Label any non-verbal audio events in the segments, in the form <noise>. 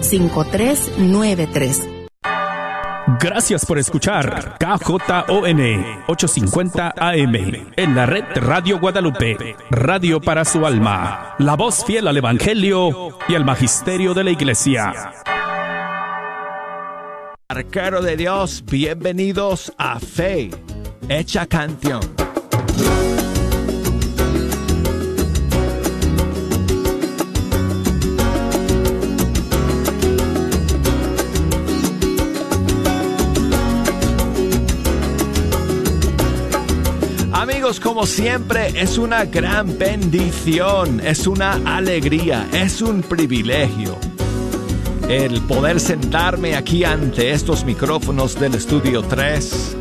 5393. Gracias por escuchar KJON 850 AM en la red Radio Guadalupe, radio para su alma, la voz fiel al Evangelio y al Magisterio de la Iglesia. Arquero de Dios, bienvenidos a Fe, hecha canción. Amigos, como siempre, es una gran bendición, es una alegría, es un privilegio el poder sentarme aquí ante estos micrófonos del estudio 3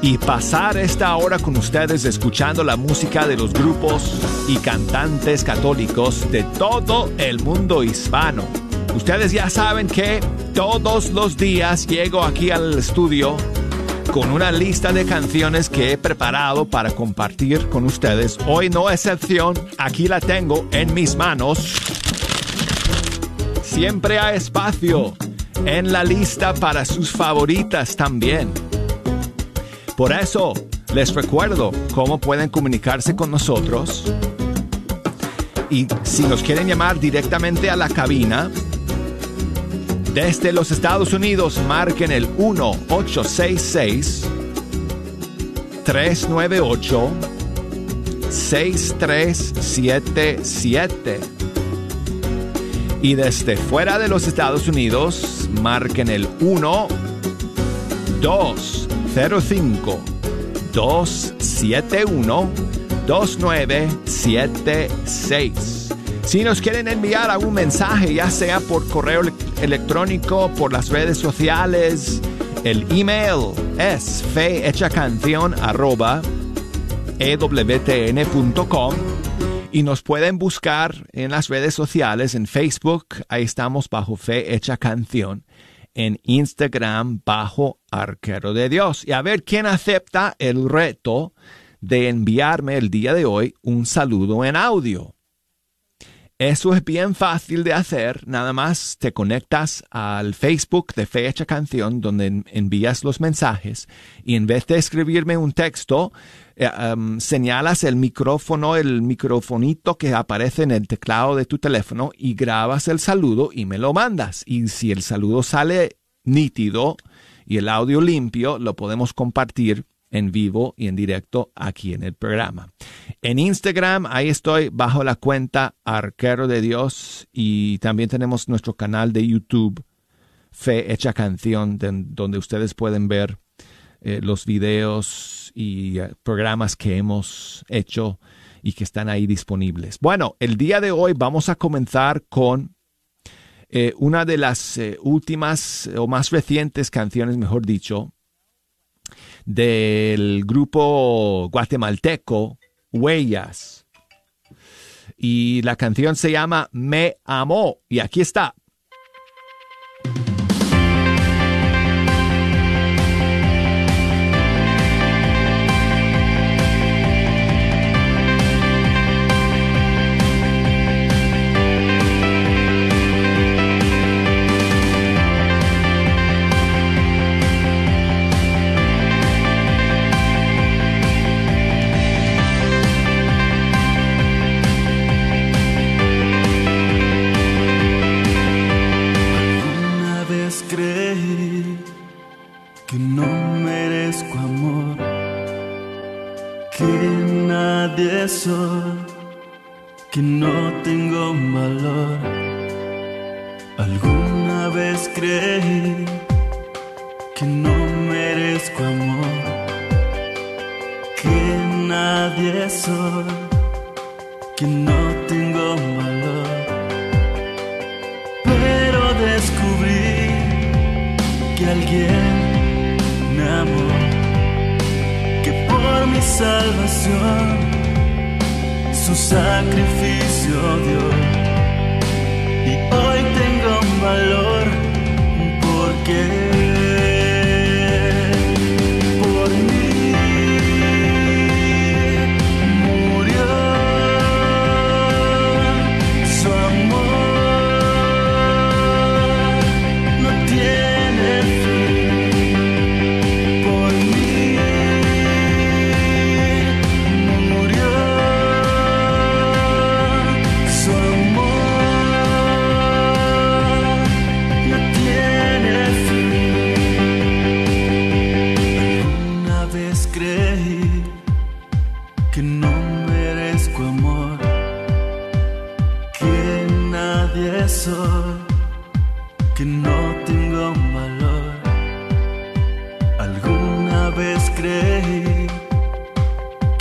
y pasar esta hora con ustedes escuchando la música de los grupos y cantantes católicos de todo el mundo hispano. Ustedes ya saben que todos los días llego aquí al estudio con una lista de canciones que he preparado para compartir con ustedes. Hoy no excepción, aquí la tengo en mis manos. Siempre hay espacio en la lista para sus favoritas también. Por eso, les recuerdo cómo pueden comunicarse con nosotros. Y si nos quieren llamar directamente a la cabina, desde los Estados Unidos marquen el 1866 398 6377. Y desde fuera de los Estados Unidos marquen el 1 205 271 2976. Si nos quieren enviar algún mensaje, ya sea por correo electrónico, por las redes sociales, el email es fehechacanción.ewtn.com y nos pueden buscar en las redes sociales, en Facebook, ahí estamos bajo Fe Hecha Canción, en Instagram bajo Arquero de Dios. Y a ver quién acepta el reto de enviarme el día de hoy un saludo en audio. Eso es bien fácil de hacer, nada más te conectas al Facebook de Fecha Canción donde envías los mensajes y en vez de escribirme un texto, eh, señalas el micrófono, el microfonito que aparece en el teclado de tu teléfono y grabas el saludo y me lo mandas. Y si el saludo sale nítido y el audio limpio, lo podemos compartir en vivo y en directo aquí en el programa. En Instagram, ahí estoy bajo la cuenta Arquero de Dios y también tenemos nuestro canal de YouTube, Fe Hecha Canción, donde ustedes pueden ver eh, los videos y eh, programas que hemos hecho y que están ahí disponibles. Bueno, el día de hoy vamos a comenzar con eh, una de las últimas o más recientes canciones, mejor dicho, del grupo guatemalteco Huellas. Y la canción se llama Me Amó. Y aquí está.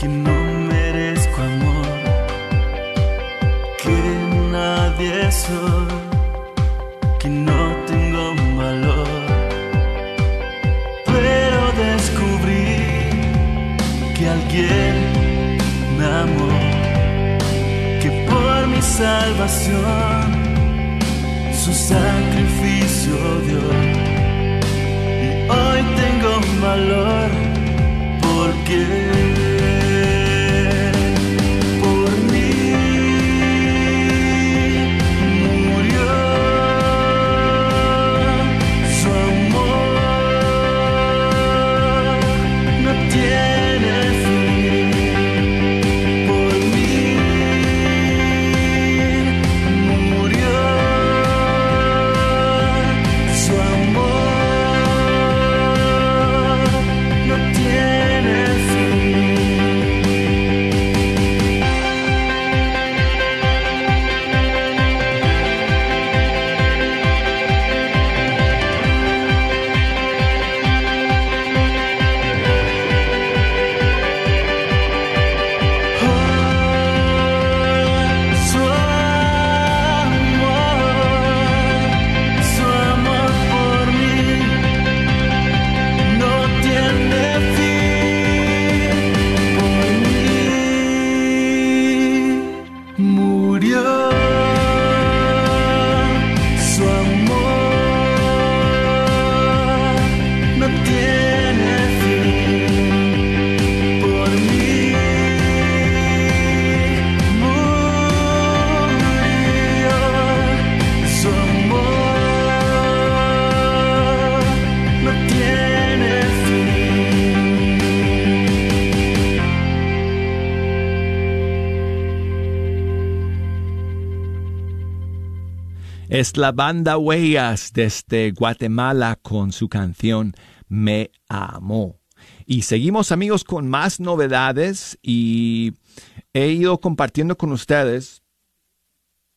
Que no merezco amor, que nadie soy, que no tengo valor. Pero descubrí que alguien me amó, que por mi salvación su sacrificio Es la banda Huellas desde Guatemala con su canción Me Amo. Y seguimos amigos con más novedades y he ido compartiendo con ustedes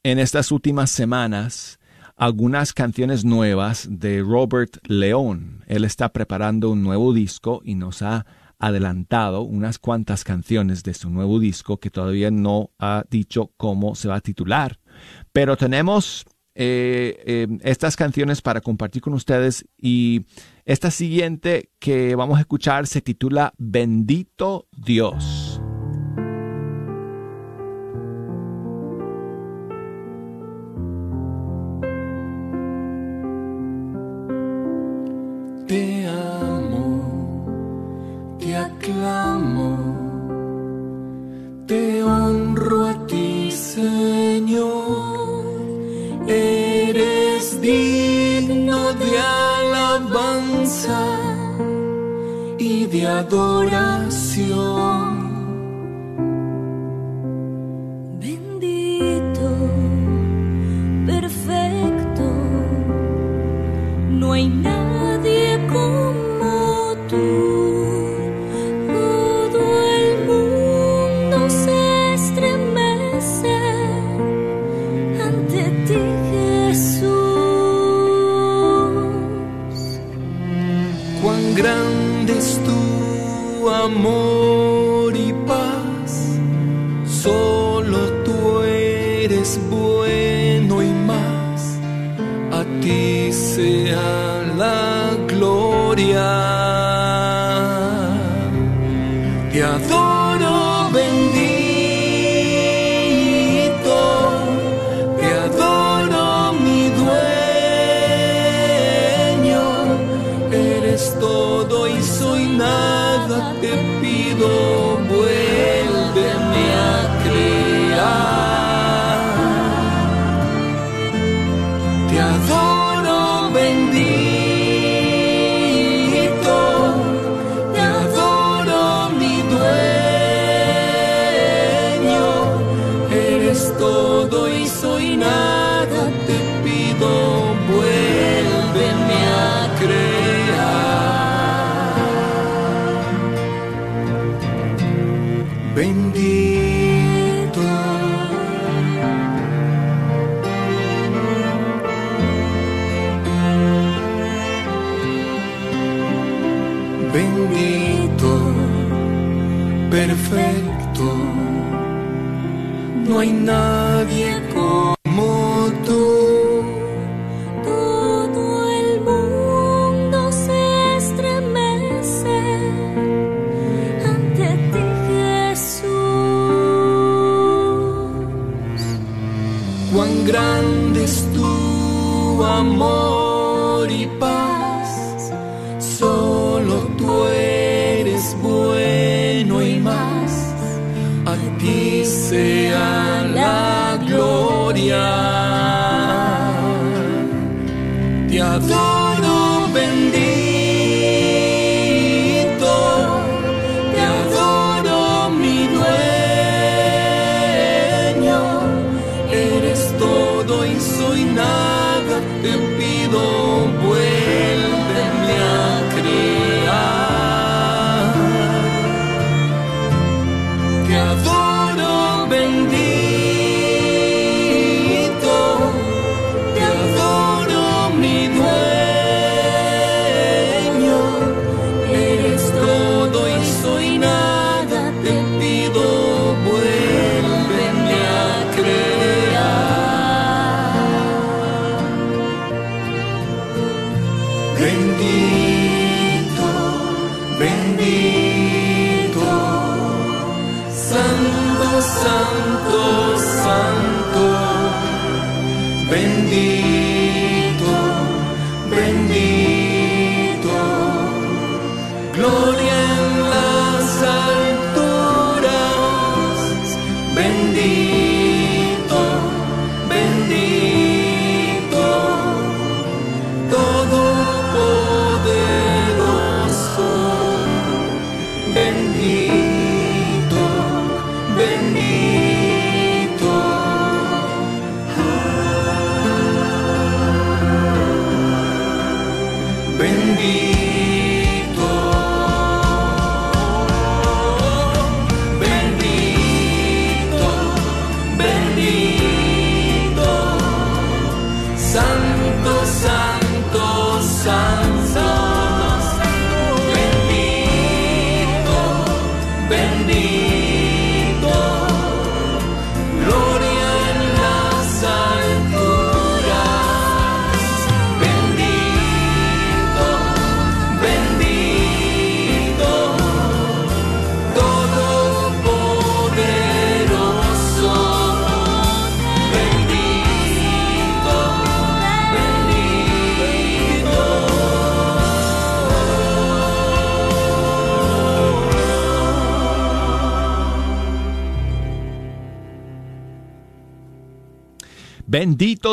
en estas últimas semanas algunas canciones nuevas de Robert León. Él está preparando un nuevo disco y nos ha adelantado unas cuantas canciones de su nuevo disco que todavía no ha dicho cómo se va a titular. Pero tenemos eh, eh, estas canciones para compartir con ustedes y esta siguiente que vamos a escuchar se titula Bendito Dios. Te amo, te aclamo, te honro a ti, Señor digno de alabanza y de adoración. Te adoro bendito.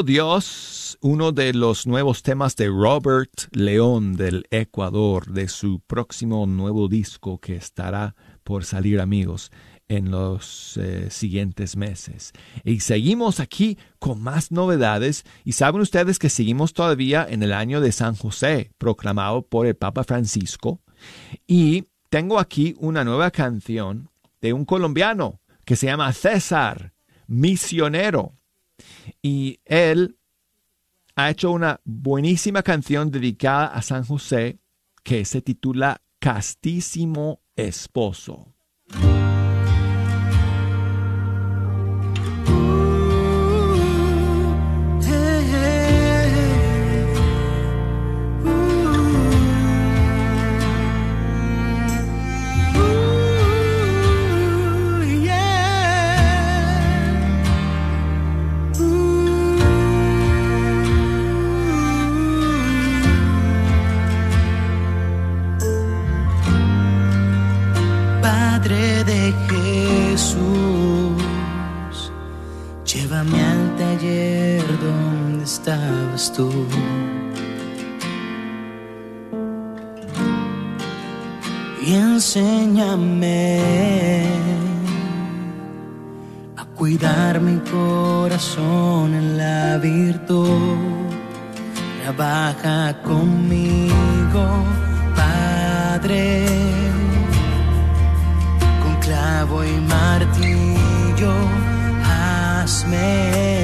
Dios, uno de los nuevos temas de Robert León del Ecuador, de su próximo nuevo disco que estará por salir amigos en los eh, siguientes meses. Y seguimos aquí con más novedades y saben ustedes que seguimos todavía en el año de San José, proclamado por el Papa Francisco. Y tengo aquí una nueva canción de un colombiano que se llama César, misionero. Y él ha hecho una buenísima canción dedicada a San José que se titula Castísimo Esposo. Estabas. Y enséñame a cuidar mi corazón en la virtud. Trabaja conmigo, Padre con clavo y martillo, hazme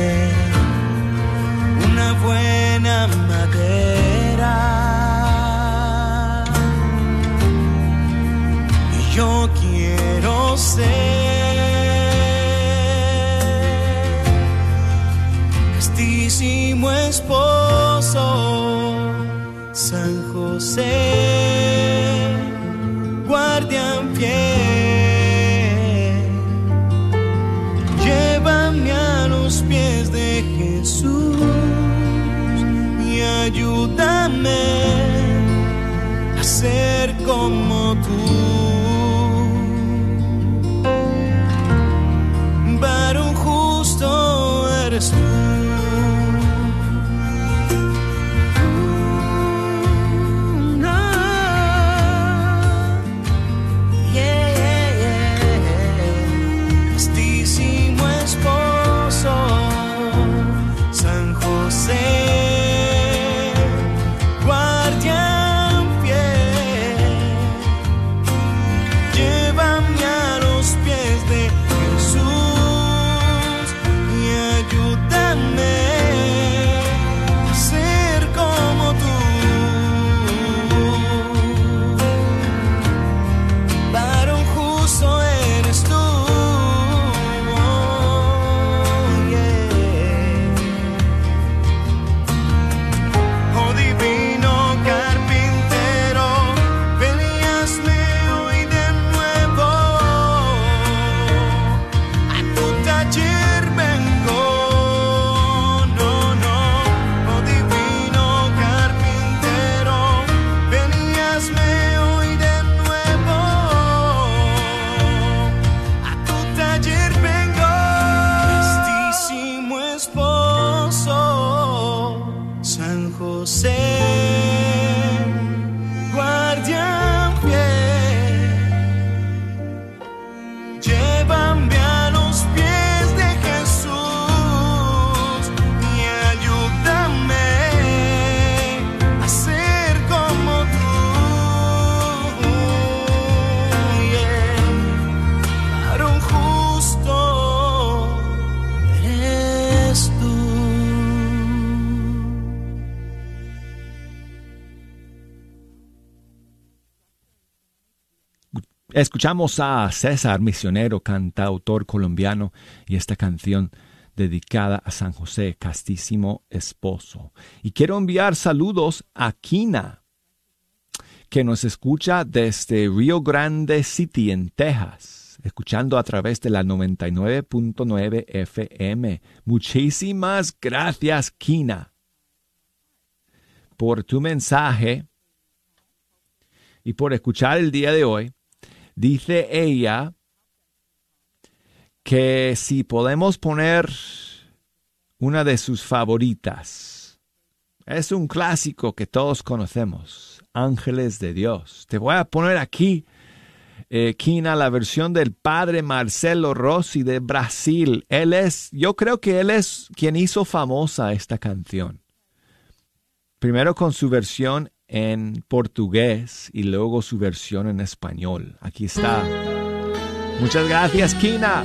madera. Y yo quiero ser castísimo esposo, San José. Escuchamos a César Misionero, cantautor colombiano, y esta canción dedicada a San José, castísimo esposo. Y quiero enviar saludos a Kina, que nos escucha desde Rio Grande City, en Texas, escuchando a través de la 99.9 FM. Muchísimas gracias, Kina, por tu mensaje y por escuchar el día de hoy. Dice ella que si podemos poner una de sus favoritas. Es un clásico que todos conocemos, Ángeles de Dios. Te voy a poner aquí, eh, Kina, la versión del padre Marcelo Rossi de Brasil. Él es, yo creo que él es quien hizo famosa esta canción. Primero con su versión en portugués y luego su versión en español. Aquí está. Muchas gracias, Kina.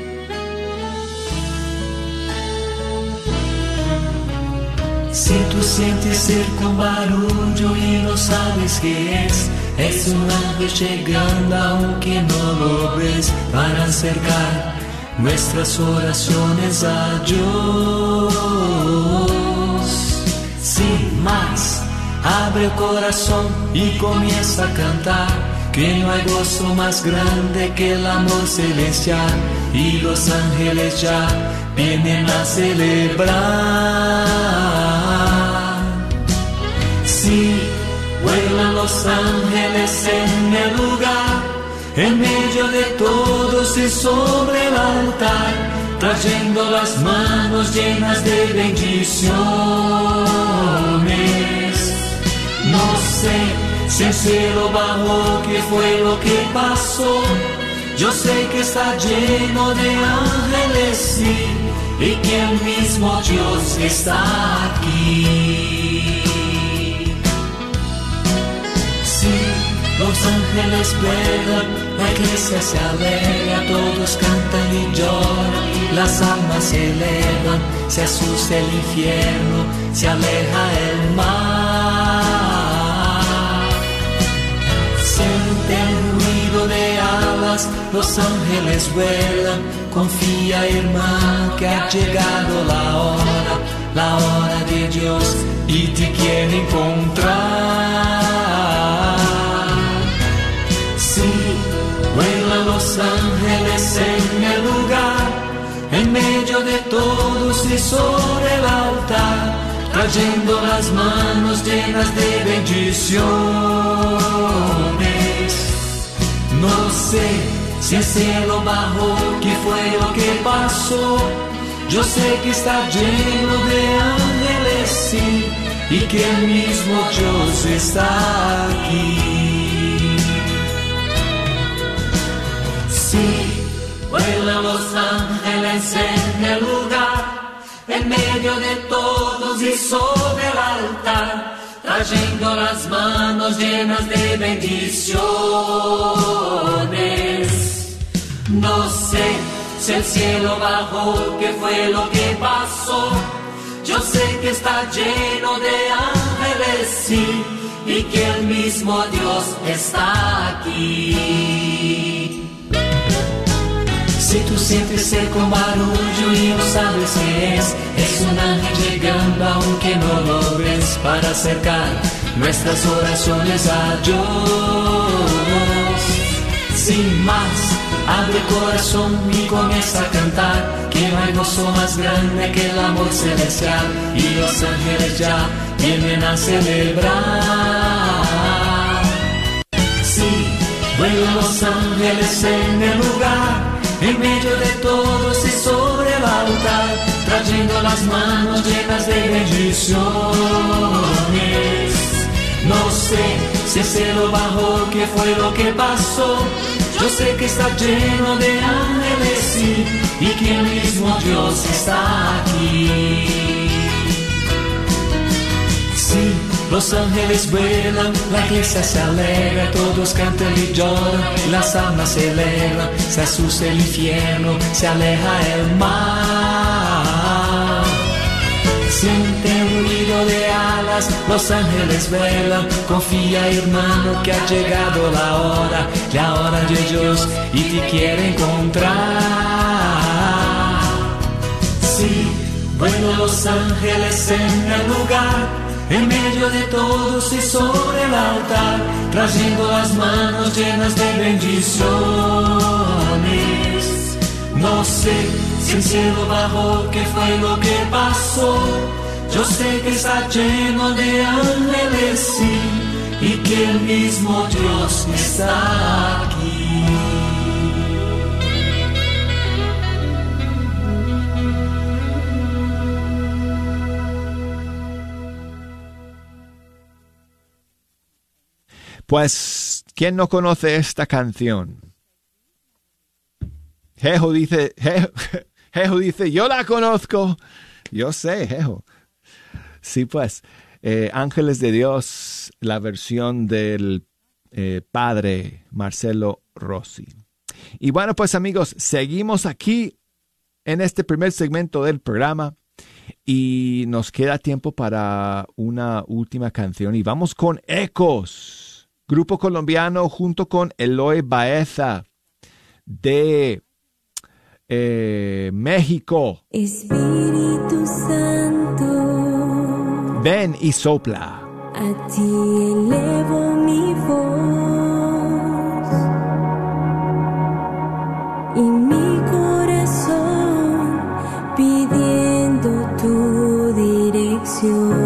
Si tú sientes cerca un barullo y no sabes qué es, es un ángel llegando aunque no lo ves para acercar nuestras oraciones a Dios. Sin más, abre el corazón y comienza a cantar. Que no hay gozo más grande que el amor celestial y los ángeles ya vienen a celebrar. Sí, vuelan los ángeles en el lugar, en medio de todos y sobre el altar, trayendo las manos llenas de bendiciones. Sé si el cielo bajó, qué fue lo que pasó. Yo sé que está lleno de ángeles, sí, y que el mismo Dios está aquí. Sí, los ángeles vuelan, la iglesia se alegra, todos cantan y lloran, las almas se elevan, se asusta el infierno, se aleja el mar. paz los ángeles vuelan. Confía, hermano, que ha llegado la hora, la hora de Dios y te quiere encontrar. Sí, vuelan los ángeles en el lugar, en medio de todos y sobre el altar, trayendo las manos llenas de bendiciones. No sé si el cielo bajó, qué fue lo que pasó. Yo sé que está lleno de ángeles, sí, y que el mismo Dios está aquí. Sí, vuelan los ángeles en el lugar, en medio de todos y sobre el altar, trayendo las manos llenas de bendiciones. No sé si el cielo bajó, qué fue lo que pasó. Yo sé que está lleno de ángeles, sí, y que el mismo Dios está aquí. Si tú sientes eco barullo y no sabes qué es, es un ángel llegando aunque no lo ves para acercar nuestras oraciones a Dios. Sin más, abre el corazón y comienza a cantar, que no hay gozo más grande que el amor celestial y los ángeles ya vienen a celebrar. Sí, vuelan los ángeles en el lugar en medio de todos y sobre trayendo las manos llenas de bendiciones. No sé si el cielo bajó, qué fue lo que pasó. Yo sé que está lleno de ángeles, y que el mismo Dios está aquí. Sí, los ángeles vuelan, la iglesia se alegra, todos cantan y lloran, las almas se elevan, se asusta el infierno, se aleja el mar. Siente un ruido de alas, los ángeles vuelan, confía hermano que ha llegado la hora, la hora de Dios y te quiere encontrar. Sí, vuelan los ángeles en el lugar en medio de todos y sobre el altar, trayendo las manos llenas de bendiciones. No sé si el cielo bajó, qué fue lo que pasó. Yo sé que está lleno de ángeles, y que el mismo Dios está Pues, ¿quién no conoce esta canción? Jejo dice, Jejo <laughs> dice, yo la conozco. Yo sé, Jejo. Sí, pues, eh, Ángeles de Dios, la versión del eh, padre Marcelo Rossi. Y bueno, pues amigos, seguimos aquí en este primer segmento del programa y nos queda tiempo para una última canción y vamos con Ecos, grupo colombiano junto con Eloy Baeza de eh, México. Espíritu Santo, Ven y sopla. a ti elevo mi voz y mi corazón pidiendo tu dirección.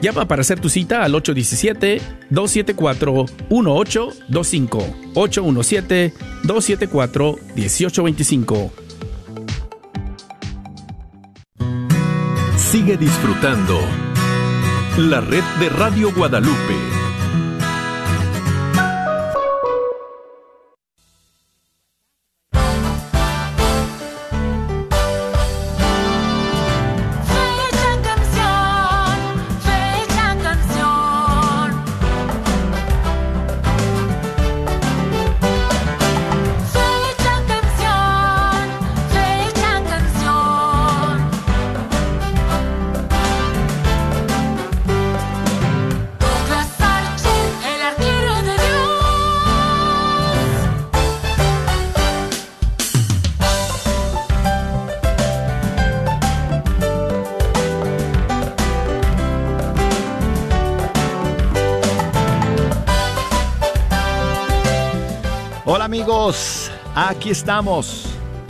Llama para hacer tu cita al 817-274-1825. 817-274-1825. Sigue disfrutando la red de Radio Guadalupe. Aquí estamos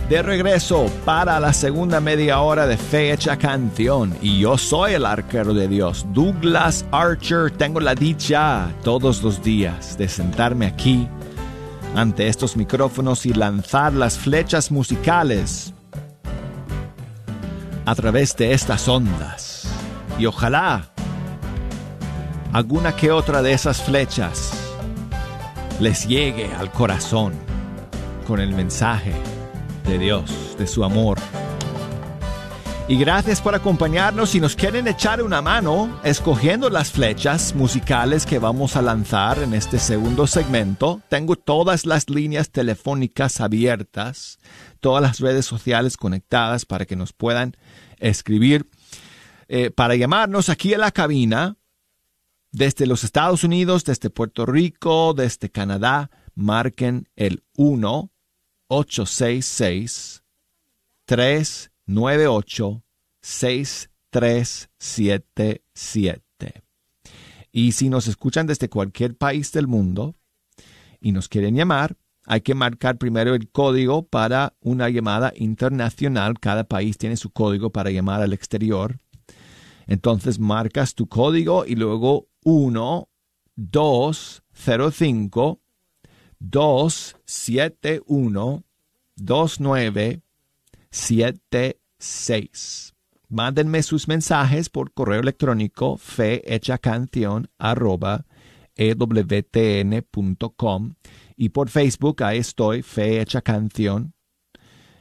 de regreso para la segunda media hora de Fecha Canción y yo soy el arquero de Dios, Douglas Archer. Tengo la dicha todos los días de sentarme aquí ante estos micrófonos y lanzar las flechas musicales a través de estas ondas. Y ojalá alguna que otra de esas flechas les llegue al corazón con el mensaje de Dios, de su amor. Y gracias por acompañarnos. Si nos quieren echar una mano escogiendo las flechas musicales que vamos a lanzar en este segundo segmento, tengo todas las líneas telefónicas abiertas, todas las redes sociales conectadas para que nos puedan escribir, eh, para llamarnos aquí en la cabina desde los Estados Unidos, desde Puerto Rico, desde Canadá, marquen el 1 866 398 6377. Y si nos escuchan desde cualquier país del mundo y nos quieren llamar, hay que marcar primero el código para una llamada internacional. Cada país tiene su código para llamar al exterior. Entonces marcas tu código y luego 1 205 271 29 866 Mándenme sus mensajes por correo electrónico fehechacanción arroba ewtn.com y por Facebook ahí estoy, Fe Canción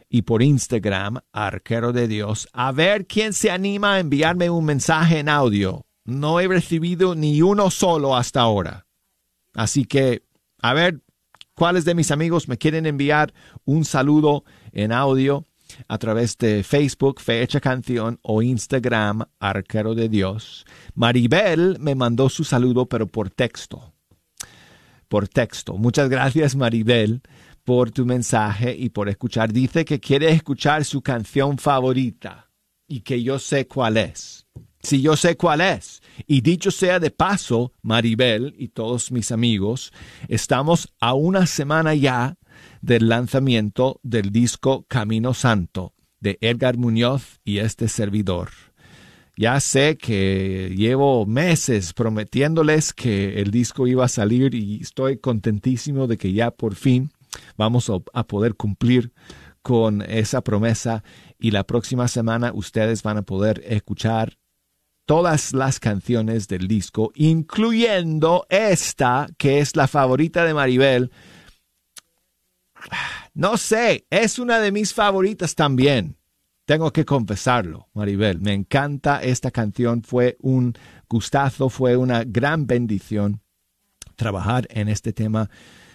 y por Instagram, Arquero de Dios. A ver quién se anima a enviarme un mensaje en audio. No he recibido ni uno solo hasta ahora. Así que, a ver, ¿cuáles de mis amigos me quieren enviar un saludo en audio a través de Facebook, Fecha Canción o Instagram, Arquero de Dios? Maribel me mandó su saludo, pero por texto. Por texto. Muchas gracias, Maribel por tu mensaje y por escuchar. Dice que quiere escuchar su canción favorita y que yo sé cuál es. Si yo sé cuál es. Y dicho sea de paso, Maribel y todos mis amigos, estamos a una semana ya del lanzamiento del disco Camino Santo de Edgar Muñoz y este servidor. Ya sé que llevo meses prometiéndoles que el disco iba a salir y estoy contentísimo de que ya por fin vamos a, poder cumplir con esa promesa y la próxima semana ustedes van a poder escuchar todas las canciones del disco, incluyendo esta que es la favorita de Maribel. No sé, es una de mis favoritas también. Tengo que confesarlo, Maribel. Me encanta esta canción. Fue un gustazo, fue una gran bendición trabajar en este tema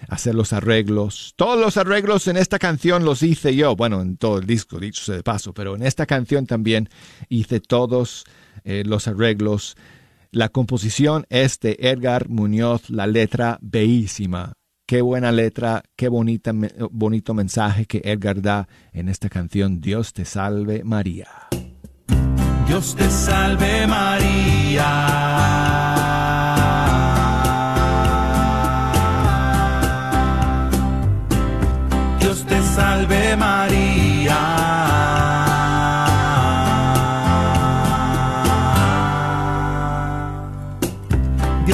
hacer los arreglos. Todos los arreglos en esta canción los hice yo, bueno, en todo el disco, dicho sea de paso, pero en esta canción también hice todos eh, los arreglos. La composición es de Edgar Muñoz, la letra bellísima. Qué buena letra, qué bonito mensaje que Edgar da en esta canción. Dios te salve María. Dios te salve María salve María.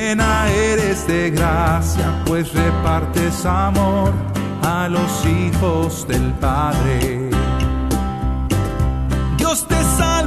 Llena eres de gracia, pues repartes amor a los hijos del Padre. Dios te salve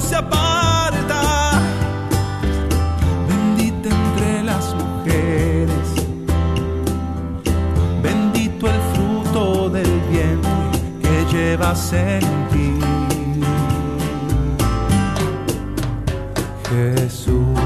se aparta. Bendita entre las mujeres, bendito el fruto del vientre que llevas en ti. Jesús.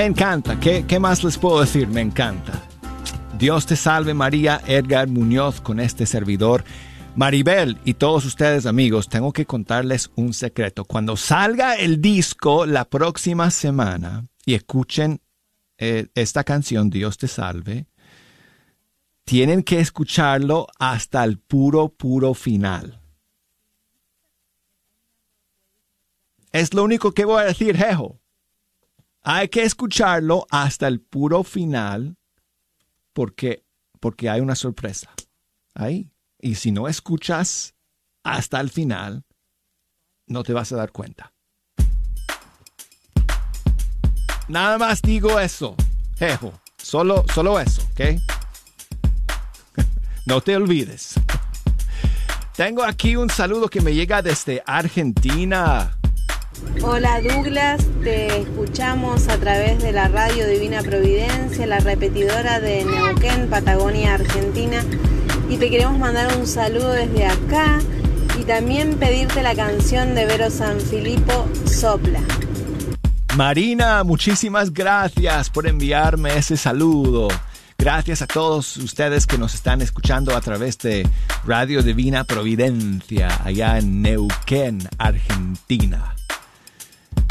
Me encanta. ¿Qué, ¿Qué más les puedo decir? Me encanta. Dios te salve María, Edgar Muñoz con este servidor. Maribel y todos ustedes amigos, tengo que contarles un secreto. Cuando salga el disco la próxima semana y escuchen eh, esta canción, Dios te salve, tienen que escucharlo hasta el puro, puro final. Es lo único que voy a decir, Jejo. Hay que escucharlo hasta el puro final porque, porque hay una sorpresa ahí. Y si no escuchas hasta el final, no te vas a dar cuenta. Nada más digo eso, Jejo. Solo, solo eso, ¿ok? <laughs> no te olvides. Tengo aquí un saludo que me llega desde Argentina. Hola Douglas, te escuchamos a través de la radio Divina Providencia, la repetidora de Neuquén, Patagonia, Argentina. Y te queremos mandar un saludo desde acá y también pedirte la canción de Vero Sanfilippo, Sopla. Marina, muchísimas gracias por enviarme ese saludo. Gracias a todos ustedes que nos están escuchando a través de Radio Divina Providencia, allá en Neuquén, Argentina.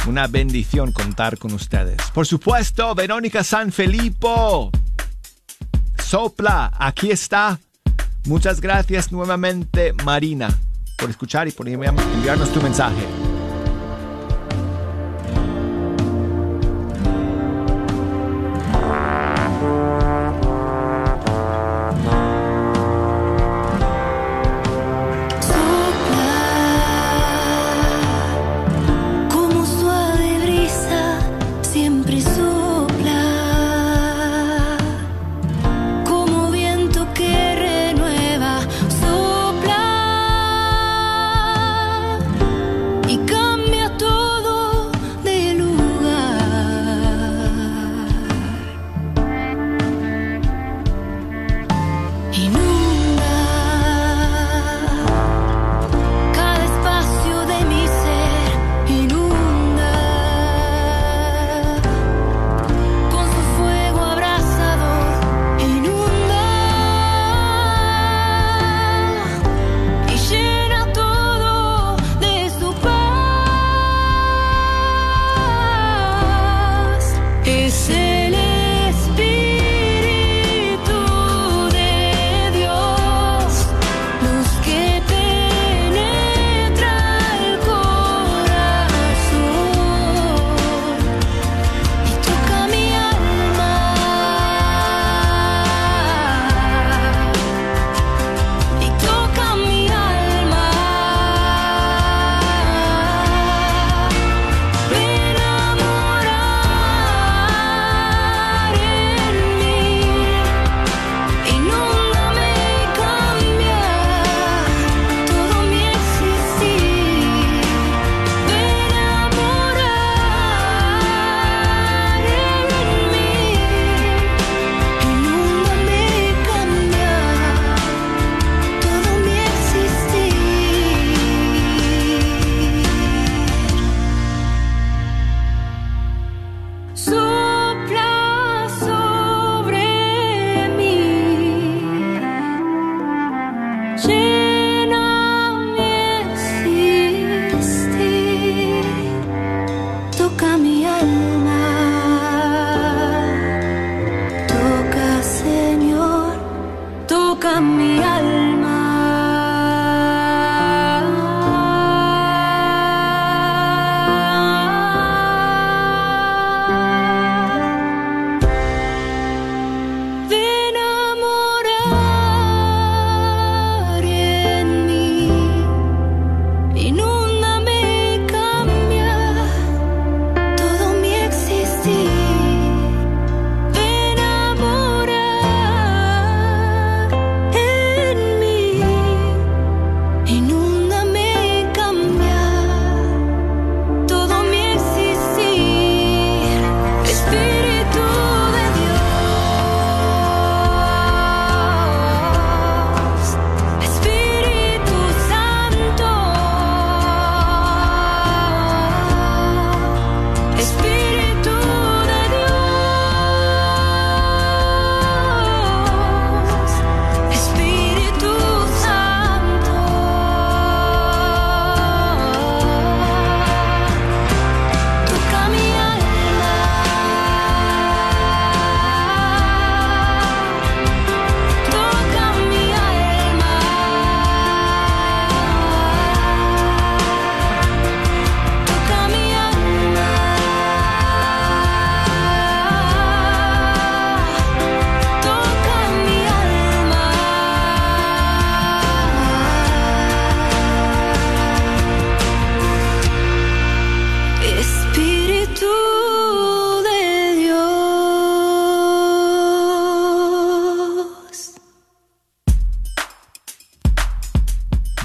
Una bendición contar con ustedes. Por supuesto, Verónica Sanfilippo. Sopla, aquí está. Muchas gracias nuevamente, Marina, por escuchar y por enviarnos tu mensaje.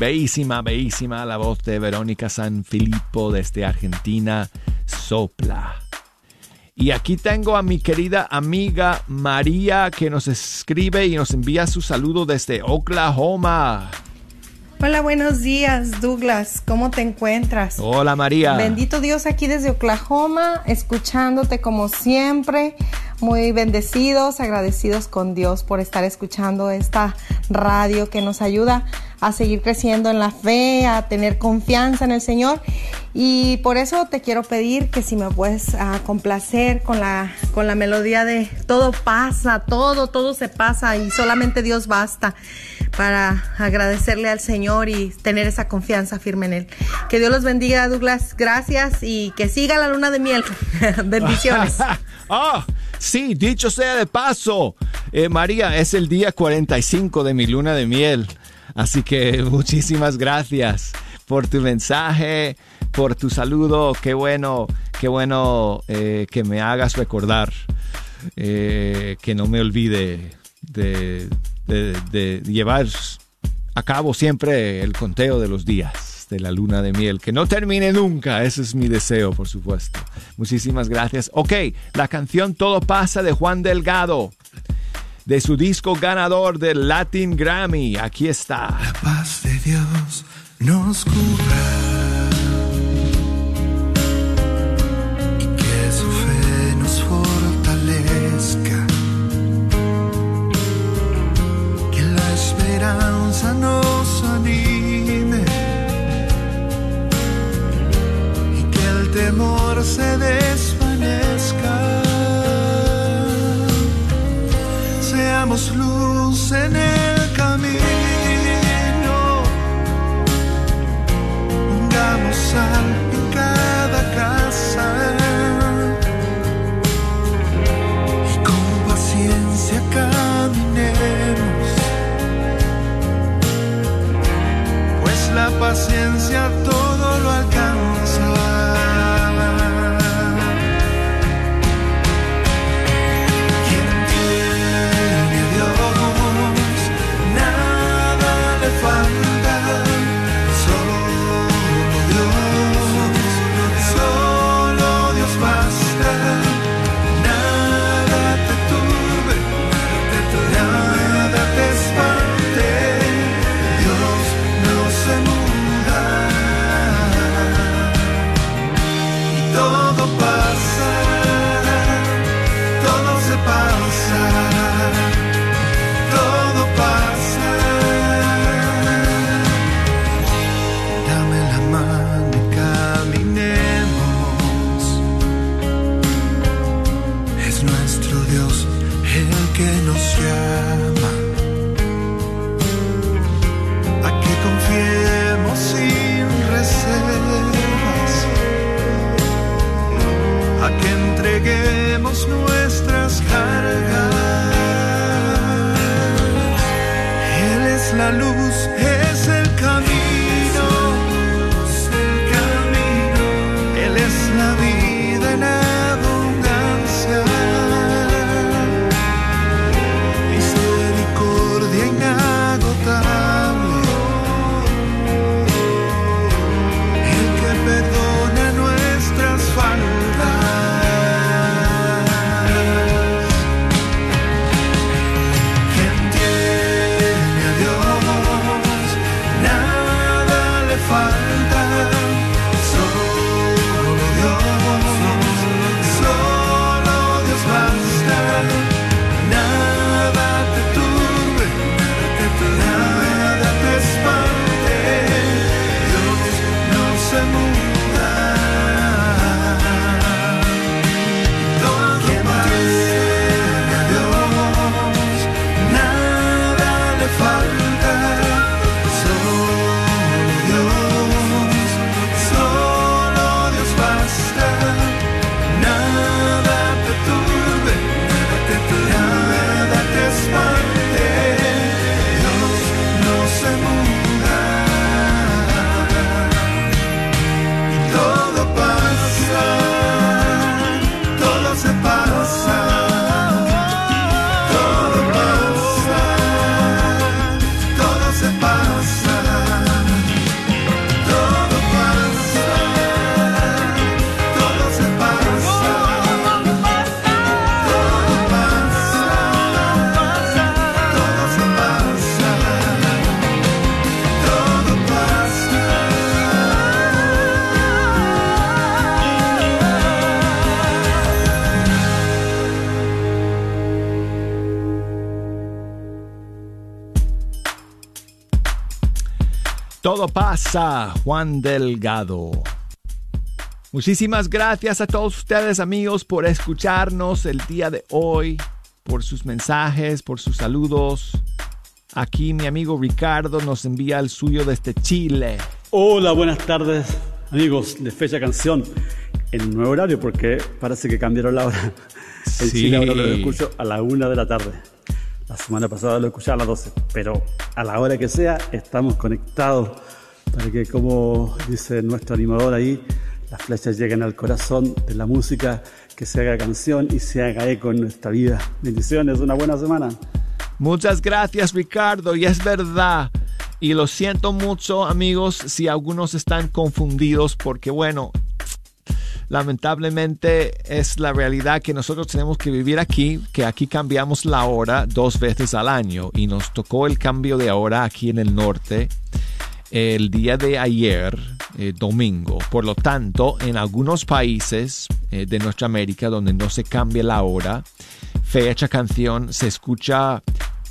Bellísima, bellísima la voz de Verónica San Filippo desde Argentina, sopla. Y aquí tengo a mi querida amiga María que nos escribe y nos envía su saludo desde Oklahoma. Hola, buenos días, Douglas. ¿Cómo te encuentras? Hola, María. Bendito Dios aquí desde Oklahoma, escuchándote como siempre. Muy bendecidos, agradecidos con Dios por estar escuchando esta radio que nos ayuda a seguir creciendo en la fe, a tener confianza en el Señor. Y por eso te quiero pedir que si me puedes ah, complacer con la, con la melodía de todo pasa, todo, todo se pasa y solamente Dios basta para agradecerle al Señor y tener esa confianza firme en Él. Que Dios los bendiga, Douglas. Gracias y que siga la luna de miel. <laughs> Bendiciones. <laughs> Ah, sí, dicho sea de paso, eh, María, es el día 45 de mi luna de miel. Así que muchísimas gracias por tu mensaje, por tu saludo. Qué bueno, qué bueno eh, que me hagas recordar, eh, que no me olvide de, de llevar a cabo siempre el conteo de los días de la luna de miel. Que no termine nunca, ese es mi deseo, por supuesto. Muchísimas gracias. Ok, la canción Todo pasa de Juan Delgado de su disco ganador del Latin Grammy. Aquí está. La paz de Dios nos cubra. Y que su fe nos fortalezca. Que la esperanza nos anime. Y que el temor se desvanezca. Seamos luz en el camino, pongamos sal en cada casa. Y con paciencia caminemos, pues la paciencia todo lo alcanza. Todo pasa, Juan Delgado. Muchísimas gracias a todos ustedes amigos por escucharnos el día de hoy, por sus mensajes, por sus saludos. Aquí mi amigo Ricardo nos envía el suyo desde Chile. Hola, buenas tardes amigos de Fecha Canción en nuevo horario porque parece que cambiaron la hora. En Sí. Chile ahora lo escucho a la una de la tarde. La semana pasada lo escuché a las 12, pero a la hora que sea estamos conectados para que, como dice nuestro animador ahí, las flechas lleguen al corazón de la música, que se haga canción y se haga eco en nuestra vida. Bendiciones, una buena semana. Muchas gracias Ricardo, y es verdad. Y lo siento mucho amigos si algunos están confundidos porque bueno, lamentablemente es la realidad que nosotros tenemos que vivir aquí, que aquí cambiamos la hora dos veces al año y nos tocó el cambio de hora aquí en el norte el día de ayer, eh, domingo. Por lo tanto, en algunos países eh, de nuestra América donde no se cambia la hora, fecha canción se escucha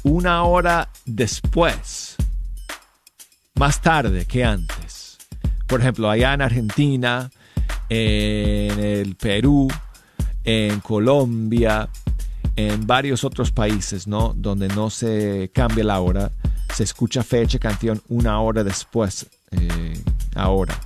una hora después, más tarde que antes. Por ejemplo, allá en Argentina, en el Perú, en Colombia, en varios otros países, ¿no? Donde no se cambia la hora, se escucha fecha canción una hora después, eh, ahora.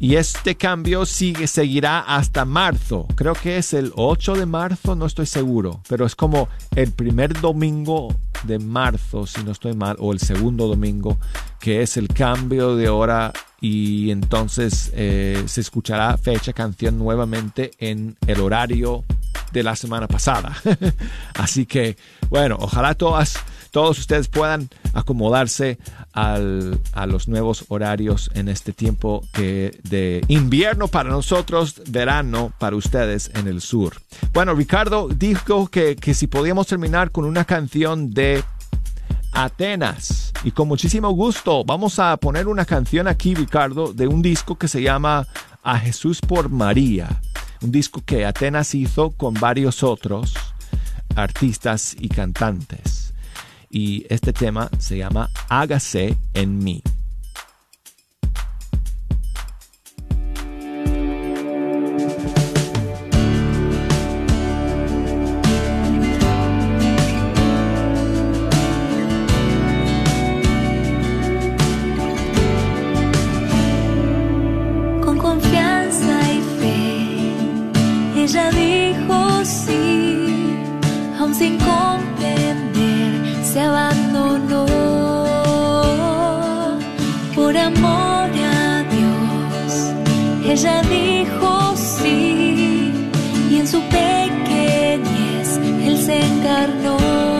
Y este cambio sigue, seguirá hasta marzo. Creo que es el 8 de marzo, no estoy seguro. Pero es como el primer domingo de marzo, si no estoy mal, o el segundo domingo, que es el cambio de hora y entonces eh, se escuchará fecha canción nuevamente en el horario de la semana pasada. <laughs> Así que, bueno, ojalá todas, todos ustedes puedan acomodarse al- a los nuevos horarios en este tiempo de invierno para nosotros, verano para ustedes en el sur. Bueno, Ricardo dijo que, que si podíamos terminar con una canción de Atenas. Y con muchísimo gusto vamos a poner una canción aquí, Ricardo, de un disco que se llama A Jesús por María. Un disco que Atenas hizo con varios otros artistas y cantantes. Y este tema se llama Hágase en mí. Ella dijo sí, aun sin comprender, se abandonó por amor a Dios. Ella dijo sí, y en su pequeñez Él se encarnó.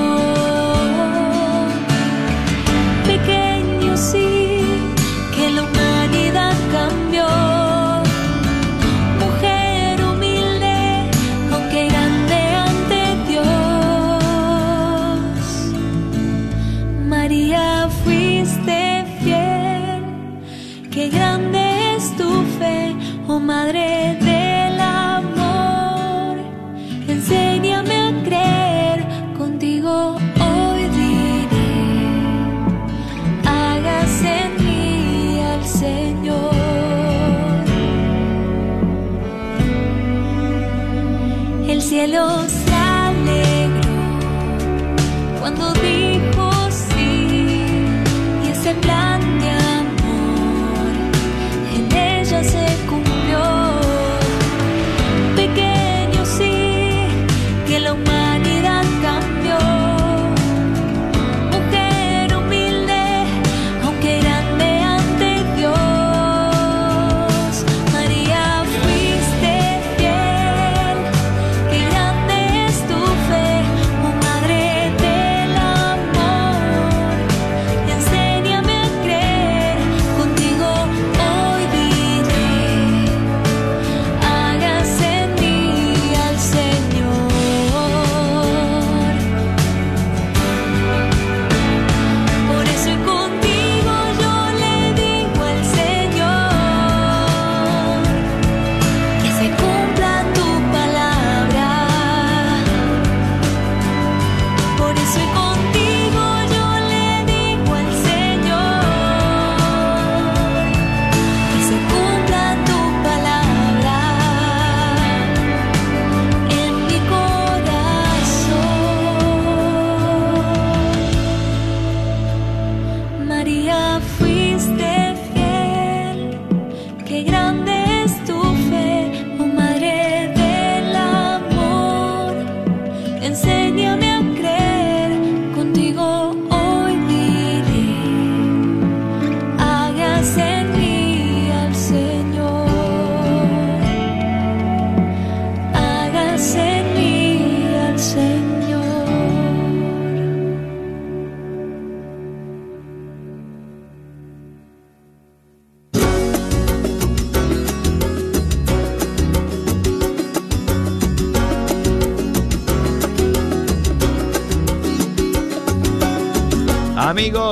María, fuiste fiel, qué grande es tu fe, oh Madre del amor. Enséñame a creer, contigo hoy diré hágase en mí al Señor. El cielo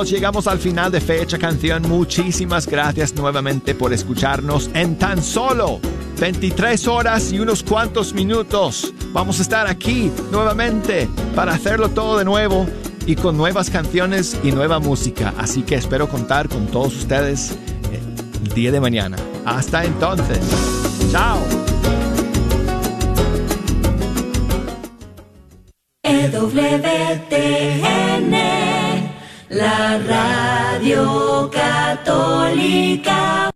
Llegamos al final de Fecha Canción. Muchísimas gracias nuevamente por escucharnos en tan solo 23 horas y unos cuantos minutos. Vamos a estar aquí nuevamente para hacerlo todo de nuevo y con nuevas canciones y nueva música. Así que espero contar con todos ustedes eh, el día de mañana. Hasta entonces. Chao. EWTN, la radio católica.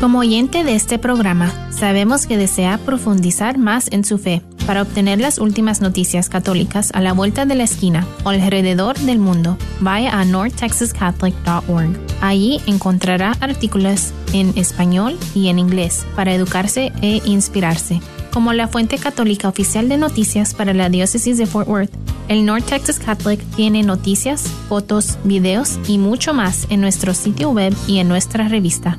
Como oyente de este programa, sabemos que desea profundizar más en su fe. Para obtener las últimas noticias católicas a la vuelta de la esquina o alrededor del mundo, vaya a northtexascatholic.org. Allí encontrará artículos en español y en inglés para educarse e inspirarse. Como la fuente católica oficial de noticias para la diócesis de Fort Worth, el North Texas Catholic tiene noticias, fotos, videos y mucho más en nuestro sitio web y en nuestra revista.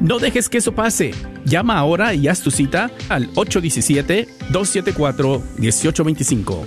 No dejes que eso pase. Llama ahora y haz tu cita al 817-274-1825.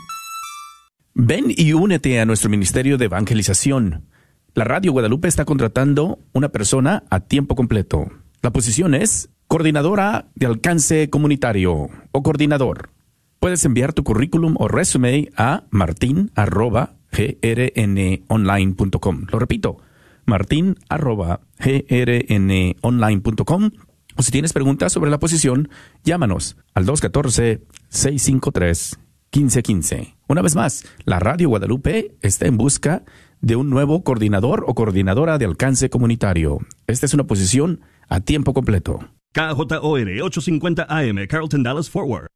Ven y únete a nuestro ministerio de evangelización. La Radio Guadalupe está contratando una persona a tiempo completo. La posición es coordinadora de alcance comunitario o coordinador. Puedes enviar tu currículum o resume a martin.grnonline.com. Lo repito, martin.grnonline.com. O si tienes preguntas sobre la posición, llámanos al 214-653-1515. Una vez más, la Radio Guadalupe está en busca de un nuevo coordinador o coordinadora de alcance comunitario. Esta es una posición a tiempo completo. KJOR 850 AM, Carlton Dallas Forward.